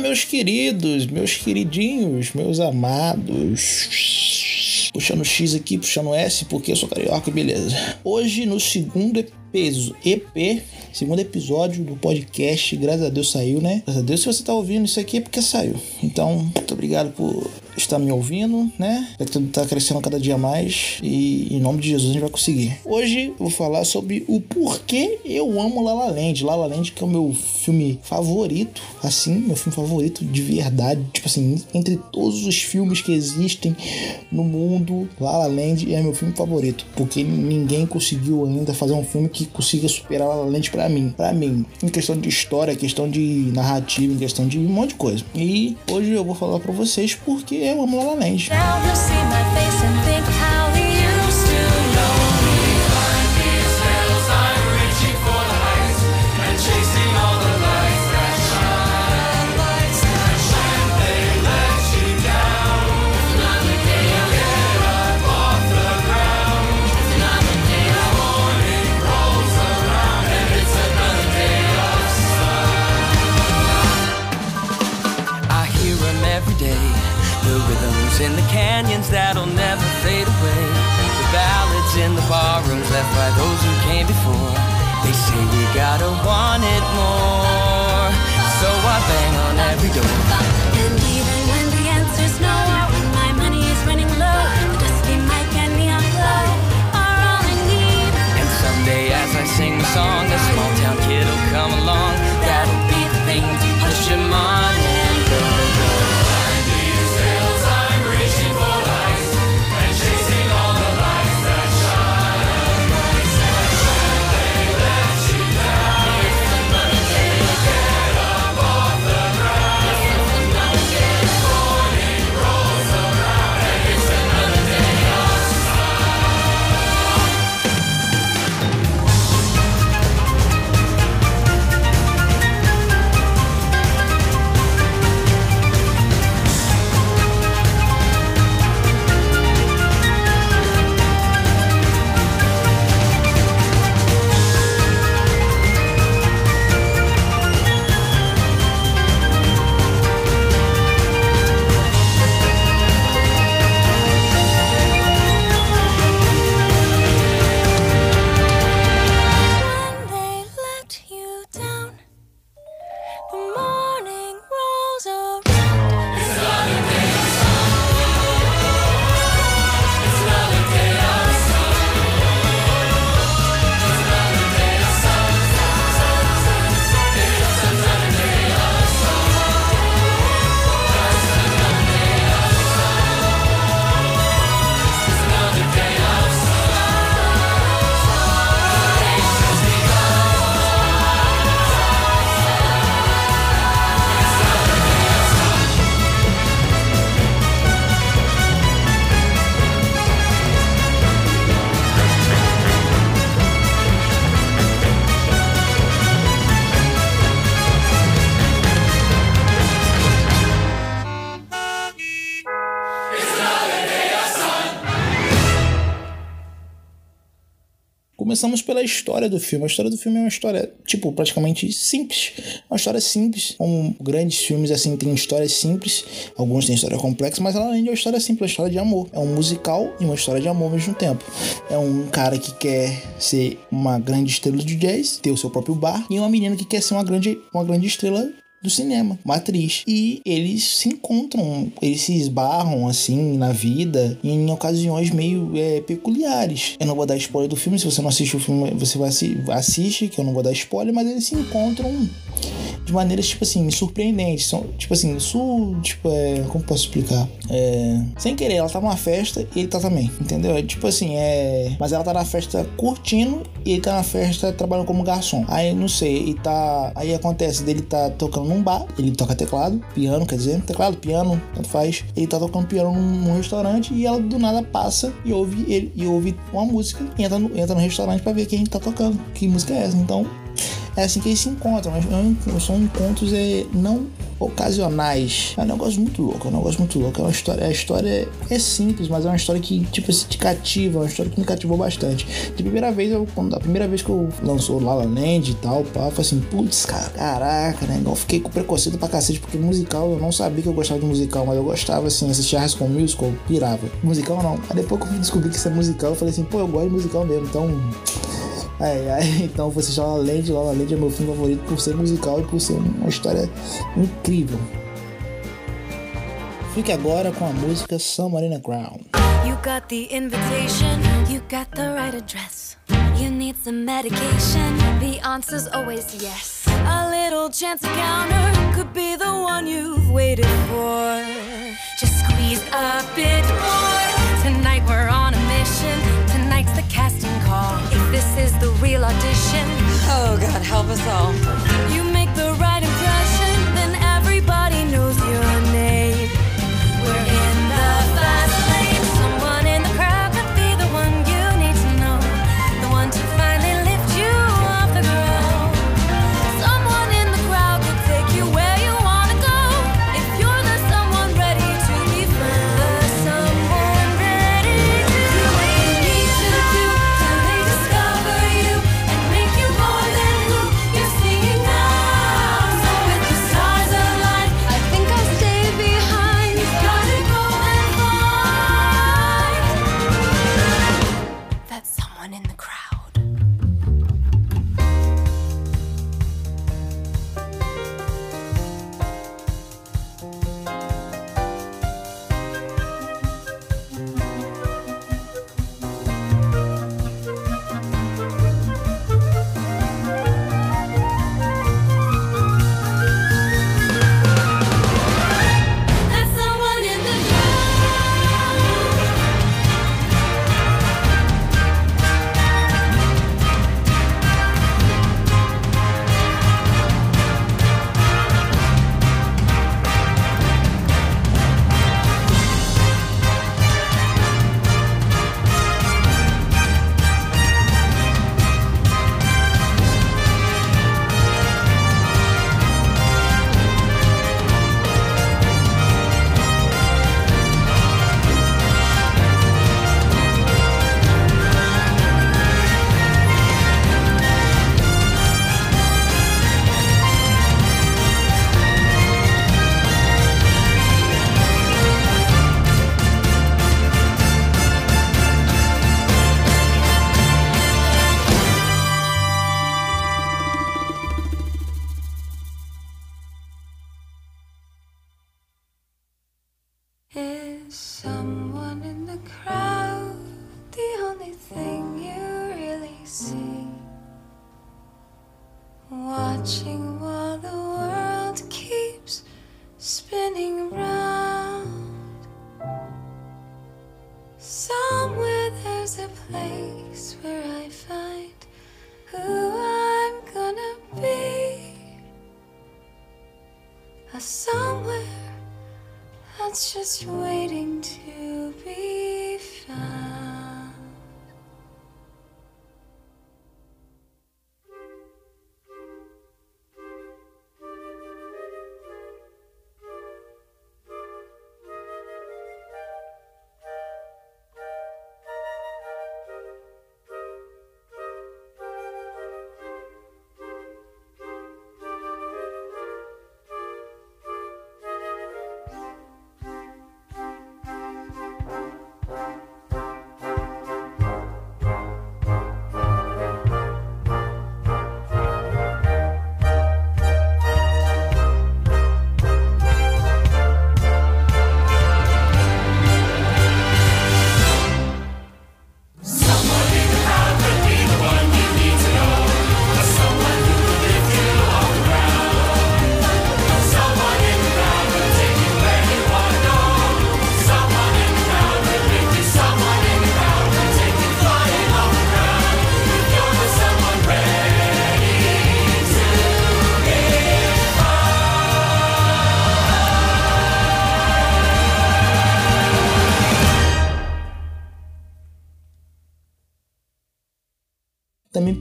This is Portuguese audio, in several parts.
meus queridos, meus queridinhos, meus amados. Puxando X aqui, puxando S, porque eu sou carioca, beleza. Hoje, no segundo episo- EP, segundo episódio do podcast, graças a Deus saiu, né? Graças a Deus, se você tá ouvindo isso aqui é porque saiu. Então, muito obrigado por estar me ouvindo, né? Que tá crescendo cada dia mais e em nome de Jesus a gente vai conseguir. Hoje eu vou falar sobre o porquê eu amo La La Land. La La Land que é o meu filme favorito, assim, meu filme favorito de verdade, tipo assim, entre todos os filmes que existem no mundo, La La Land é meu filme favorito, porque ninguém conseguiu ainda fazer um filme que consiga superar La La Land pra mim, para mim, em questão de história, questão de narrativa, em questão de um monte de coisa. E hoje eu vou falar pra vocês porque eu amo La La Land. Now left by those who came before. They say we gotta want it more. So I bang on every door. And even when Começamos pela história do filme. A história do filme é uma história, tipo, praticamente simples. Uma história simples. Como grandes filmes, assim, tem histórias simples. Alguns têm história complexa, mas além de uma história simples, é uma história de amor. É um musical e uma história de amor ao mesmo tempo. É um cara que quer ser uma grande estrela de jazz, ter o seu próprio bar, e uma menina que quer ser uma grande, uma grande estrela do cinema, uma atriz. E eles se encontram, eles se esbarram assim na vida em ocasiões meio é, peculiares. Eu não vou dar spoiler do filme, se você não assiste o filme, você vai assi- assiste, que eu não vou dar spoiler, mas eles se encontram de maneiras, tipo assim, surpreendentes. São, tipo assim, su, tipo, é, como posso explicar? É, sem querer, ela tá numa festa e ele tá também, entendeu? É, tipo assim, é, mas ela tá na festa curtindo e ele tá na festa trabalhando como garçom. Aí, não sei, e tá, aí acontece dele tá tocando num bar, ele toca teclado, piano, quer dizer, teclado, piano, tanto faz. Ele tá tocando piano num, restaurante e ela do nada passa e ouve ele e ouve uma música e entra no, entra no restaurante pra ver quem tá tocando, que música é essa. Então, é assim que eles se encontram, mas são encontros é, não ocasionais. É um negócio muito louco, é um negócio muito louco. É uma história, a história é simples, mas é uma história que, tipo assim, te cativa, é uma história que me cativou bastante. De primeira vez, eu, quando, a primeira vez que eu lançou La La Land e tal, pá, eu falei assim, putz, cara, caraca, né? Eu fiquei com preconceito pra cacete, porque musical, eu não sabia que eu gostava de musical, mas eu gostava, assim, assistir High School Musical, pirava. Musical não. Aí depois que eu descobri que isso é musical, eu falei assim, pô, eu gosto de musical mesmo, então... É, aí, então você já La La Land, La La Land é meu filme favorito por ser musical e por ser uma história incrível. Fique agora com a música Summer in Crown. You got the invitation, you got the right address. You need some medication, the answer's always yes. A little chance encounter could be the one you've waited for. Just squeeze a bit more. Tonight we're on a mission, this is the real audition, Oh, God, help us all. you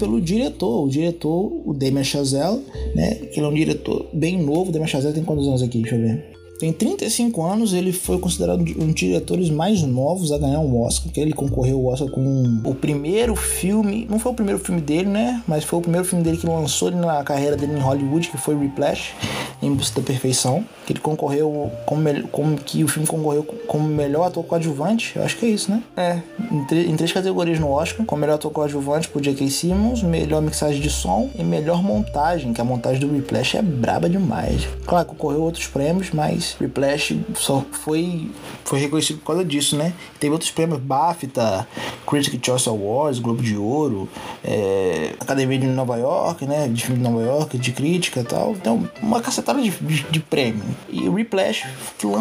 pelo diretor, o diretor, o Damien Chazelle, né? Ele é um diretor bem novo. Damien Chazelle tem quantos anos aqui? Deixa eu ver. Tem 35 anos, ele foi considerado um dos diretores mais novos a ganhar um Oscar, porque ele concorreu ao Oscar com o primeiro filme, não foi o primeiro filme dele, né? Mas foi o primeiro filme dele que lançou na carreira dele em Hollywood, que foi Whiplash, em busca da perfeição, que ele concorreu como, como que o filme concorreu como melhor ator coadjuvante, eu acho que é isso, né? É, em, em três categorias no Oscar, como melhor ator coadjuvante por J.K. Simmons, melhor mixagem de som e melhor montagem, que a montagem do Whiplash é braba demais. Claro, concorreu outros prêmios, mas Whiplash só foi, foi reconhecido por causa disso, né? Teve outros prêmios, BAFTA, Critics' Choice Awards, Globo de Ouro, é, Academia de Nova York, né? De filme de Nova York, de crítica e tal. Então, uma cacetada de, de, de prêmio. E o Whiplash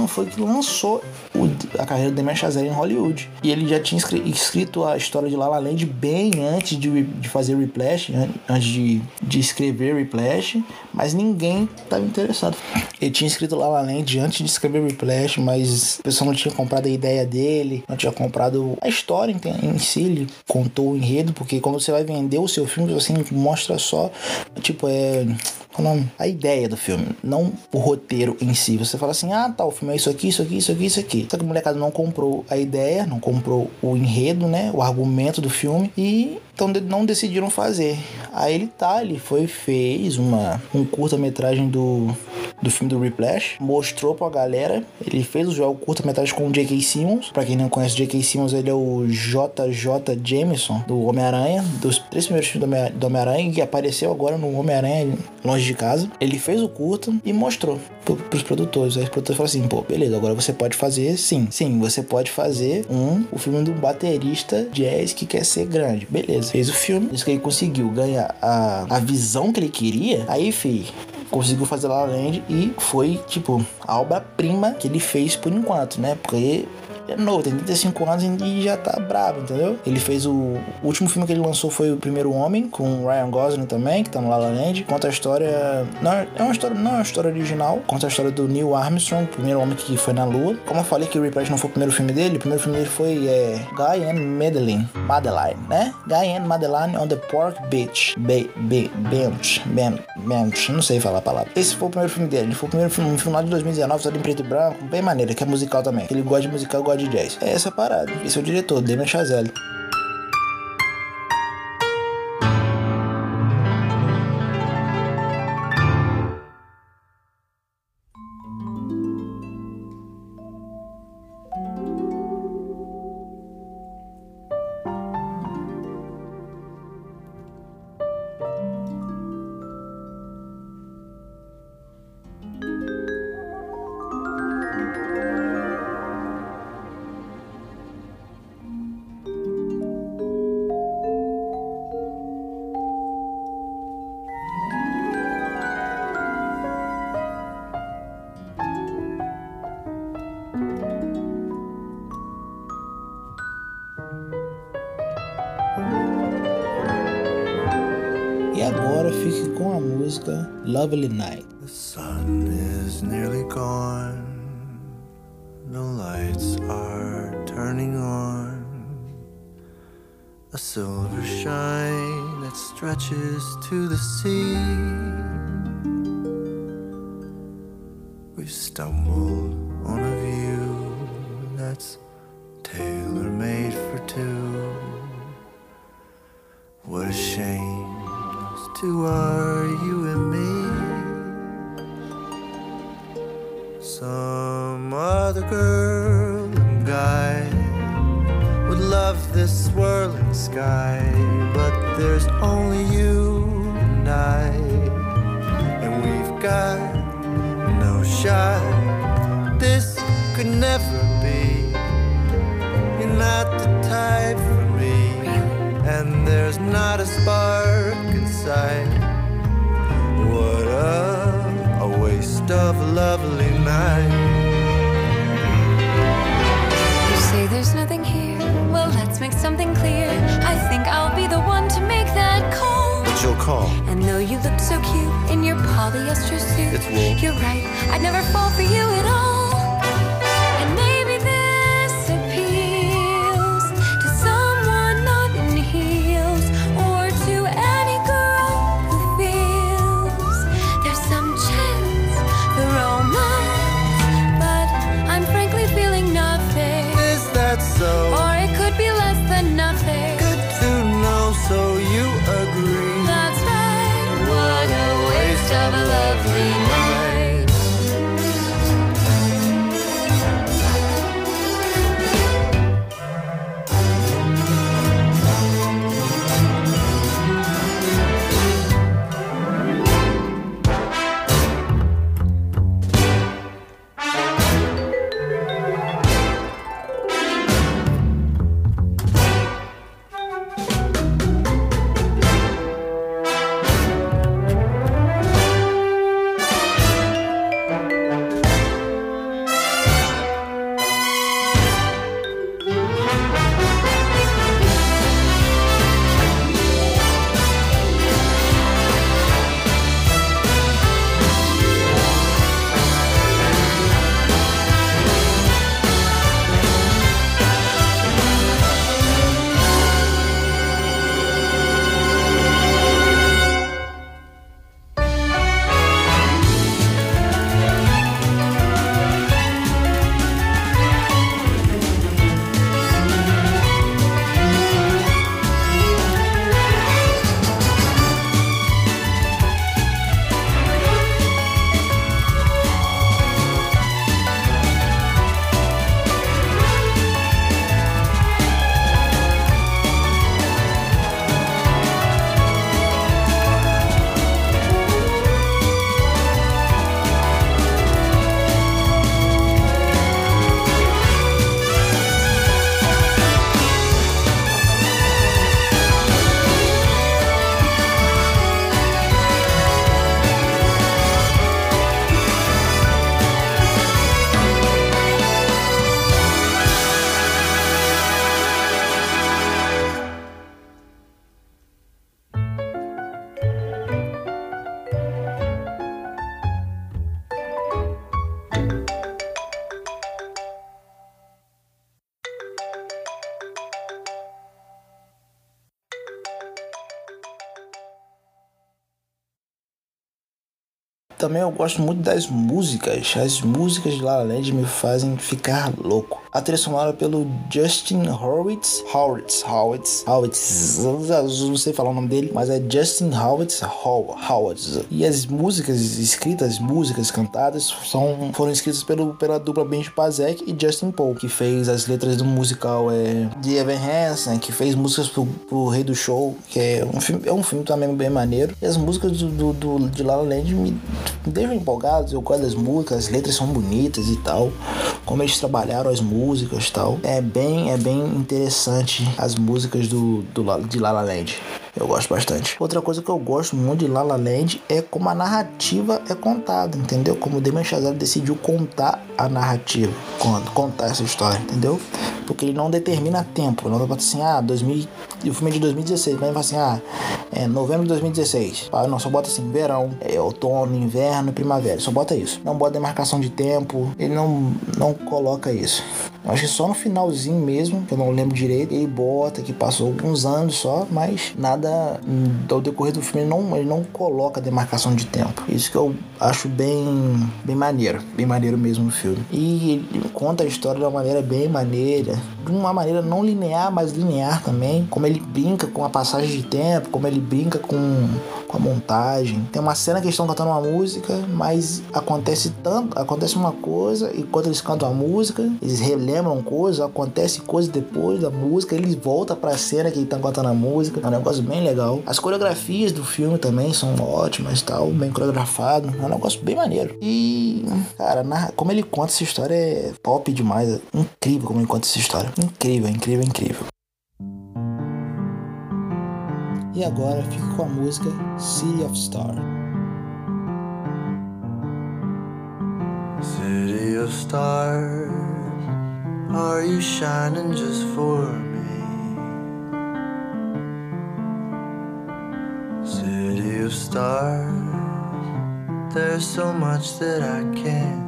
foi que lançou o- a carreira do Damien Chazelle em Hollywood. E ele já tinha escri- escrito a história de La La Land bem antes de, de fazer Whiplash, an- antes de, de escrever Whiplash, mas ninguém estava interessado. Ele tinha escrito La La Land antes de escrever Whiplash, mas o pessoal não tinha comprado a ideia dele, não tinha comprado a história em, si, ele contou o enredo, porque quando você vai vender o seu filme, você mostra só, tipo, é? A ideia do filme, não o roteiro em si. Você fala assim, ah, tá, o filme é isso aqui, isso aqui, isso aqui, isso aqui. Só que o molecada não comprou a ideia, não comprou o enredo, né? O argumento do filme e então não decidiram fazer. Aí ele tá, ele foi fez uma um curta-metragem do do filme do Whiplash, mostrou pra galera, ele fez o jogo curta-metragem com o J.K. Simmons. Pra quem não conhece o J.K. Simmons, ele é o J.J. Jameson do Homem-Aranha, dos três primeiros filmes do Homem- do Homem-Aranha, que apareceu agora no Homem-Aranha Longe de Casa. Ele fez o curta e mostrou pro, pros produtores. Aí os produtores falaram assim: pô, beleza, agora você pode fazer sim. Sim, você pode fazer um o filme do baterista jazz que quer ser grande. Beleza, fez o filme, isso que ele conseguiu ganhar a, a visão que ele queria. Aí, fi, conseguiu fazer La La Land e foi, tipo, a obra-prima que ele fez por enquanto, né? Porque é novo, tem 35 anos e já tá brabo, entendeu? Ele fez o, o último filme que ele lançou foi o Primeiro Homem, com Ryan Gosling também, que tá no La La Land. Conta a história. Não é uma história, não é uma história original. Conta a história do Neil Armstrong, o primeiro homem que foi na Lua. Como eu falei que o Whiplash não foi o primeiro filme dele, o primeiro filme dele foi é, Guy and Madeline. Madeline, né? Guy and Madeline on the Pork Beach. Be, be, bench, ben, bench. Não sei falar a palavra. Esse foi o primeiro filme dele. Ele foi o primeiro filme, um filme lá de 2019, todo em preto e branco, bem maneiro, que é musical também. Ele gosta de musical, gosta de jazz. É essa parada. Esse é o diretor, Damien Chazelle. Música Lovely Night. The sun is nearly gone. The lights are turning on. A silver shine that stretches to the sea. We've stumbled on a view that's tailor made for two. What a shame two are uh, you and me. Some other girl and guy would love this swirling sky, but there's only you and I, and we've got no shot. This could never be. You're not the type for me, and there's not a spark inside. What a, a waste of a lovely night. You say there's nothing here. Well, let's make something clear. I think I'll be the one to make that call. But you'll call. And though you look so cute in your polyester suit, It's wool. you're right. I'd never fall for you at all. Também eu gosto muito das músicas. As músicas de La La Land me fazem ficar louco. A trilha sonora pelo Justin Hurwitz. Hurwitz, Hurwitz, Hurwitz. Não sei falar o nome dele, mas é Justin Hurwitz How- Hurwitz. E as músicas escritas, as músicas cantadas, são, foram escritas pelo, pela dupla Benji Pasek e Justin Paul, que fez as letras do musical é, de Evan Hansen, que fez músicas pro, pro Rei do Show, que é um filme, é um filme também bem maneiro. E as músicas do, do, do- de La La Land me, deixam empolgados, eu gosto das músicas, as letras são bonitas e tal. Como eles trabalharam as músicas e tal. É bem, é bem interessante as músicas do, do, de La La Land. Eu gosto bastante. Outra coisa que eu gosto muito de La La Land é como a narrativa é contada, entendeu? Como o Damien Chazelle decidiu contar a narrativa, contar essa história, entendeu? Porque ele não determina tempo, não pra assim, ah, 2000, o filme é de 2016, mas assim, ah, é novembro de 2016. Ah, não, só bota assim, verão, é outono, inverno, primavera, só bota isso. Não bota demarcação de tempo, ele não, não coloca isso. Eu acho que só no finalzinho mesmo, que eu não lembro direito, ele bota que passou alguns anos só, mas nada hum, ao decorrer do filme ele não, ele não coloca demarcação de tempo. Isso que eu acho bem, bem maneiro, bem maneiro mesmo no filme. E ele conta a história de uma maneira bem maneira, de uma maneira não linear, mas linear também. Como ele brinca com a passagem de tempo, como ele brinca com, com a montagem. Tem uma cena que eles estão cantando uma música, mas acontece tanto, acontece uma coisa, e quando eles cantam a música, eles relembram coisas, acontece coisa depois da música, eles voltam pra cena que eles estão cantando a música. É um negócio bem legal. As coreografias do filme também são ótimas, tal, bem coreografado. É um negócio bem maneiro. E, cara, narra- como ele conta essa história é top demais. É incrível como ele conta essa história. Incrível, incrível, incrível. E agora fica com a música City of Star. City of stars, are you shining just for me? City of stars, there's so much that I can't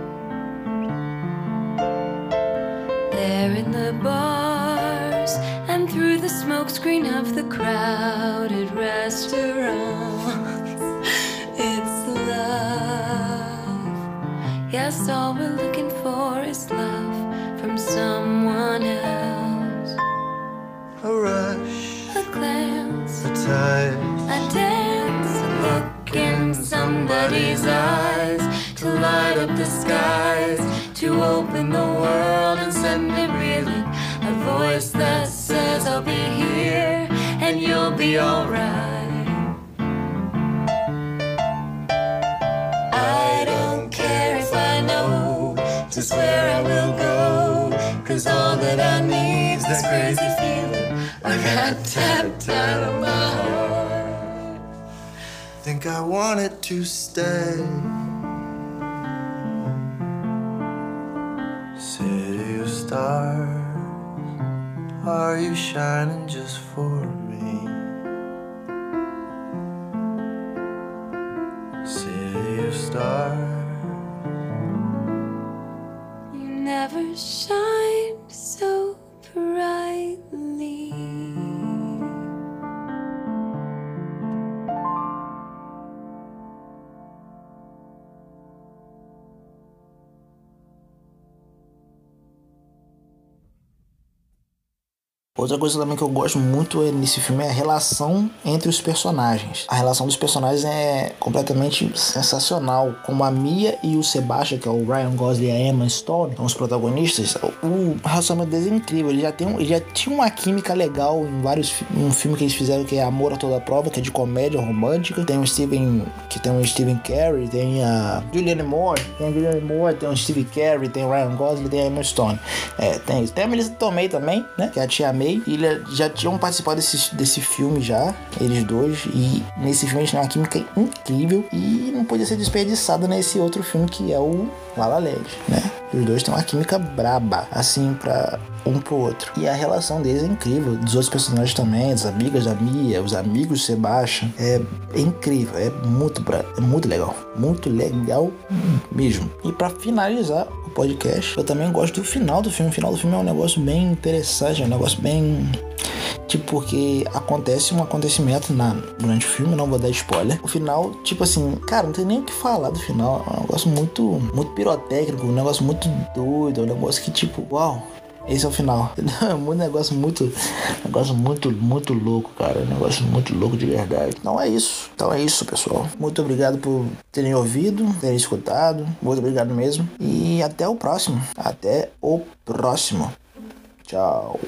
Crowded restaurants. It's love. Yes, all we're looking for is love from someone else. A rush, A glance, a touch. a dance, a look in somebody's eyes to light up the skies, to open the world and send it reeling. A voice that says, I'll be here you'll be alright. I don't care if I know just where I will go, cause all that I need's this crazy feeling. I got tapped out of my heart. Think I wanted to stay. City of stars, are you shining just for me? City Outra coisa também que eu gosto muito nesse filme é a relação entre os personagens. A relação dos personagens é completamente sensacional. Como a Mia e o Sebastian, que é o Ryan Gosling e a Emma Stone, são os protagonistas. O relacionamento deles é incrível. Ele já, tem um, ele já tinha uma química legal em vários um filme que eles fizeram que é Amor a Toda Prova, que é de comédia romântica. Tem o Steven, que tem o Steven Carey, tem a Julianne Moore, tem a Julianne Moore, tem o Steve Carey, tem o Ryan Gosling, tem a Emma Stone. É, tem isso. Tem a Melissa Tomei também, né? Que é a Tia May. E eles já tinham participado desse, desse filme já, eles dois. E nesse filme eles têm uma química incrível e não podia ser desperdiçada nesse outro filme que é o La La Land, né? Os dois têm uma química braba, assim, pra um pro outro. E a relação deles é incrível. Dos outros personagens também, as amigas da Mia, os amigos do Sebastian. É, é incrível, é muito, bra- é muito legal. Muito legal mesmo. E pra finalizar o podcast, eu também gosto do final do filme. O final do filme é um negócio bem interessante, é um negócio bem. Tipo, porque acontece um acontecimento na, durante o filme, não vou dar spoiler. O final, tipo assim, cara, não tem nem o que falar do final. É um negócio muito, muito pirotécnico, um negócio muito doido, é um negócio que, tipo, uau, esse é o final. É um negócio muito. Negócio muito, muito louco, cara. Um negócio muito louco de verdade. Então é isso. Então é isso, pessoal. Muito obrigado por terem ouvido, terem escutado. Muito obrigado mesmo. E até o próximo. Até o próximo. Tchau.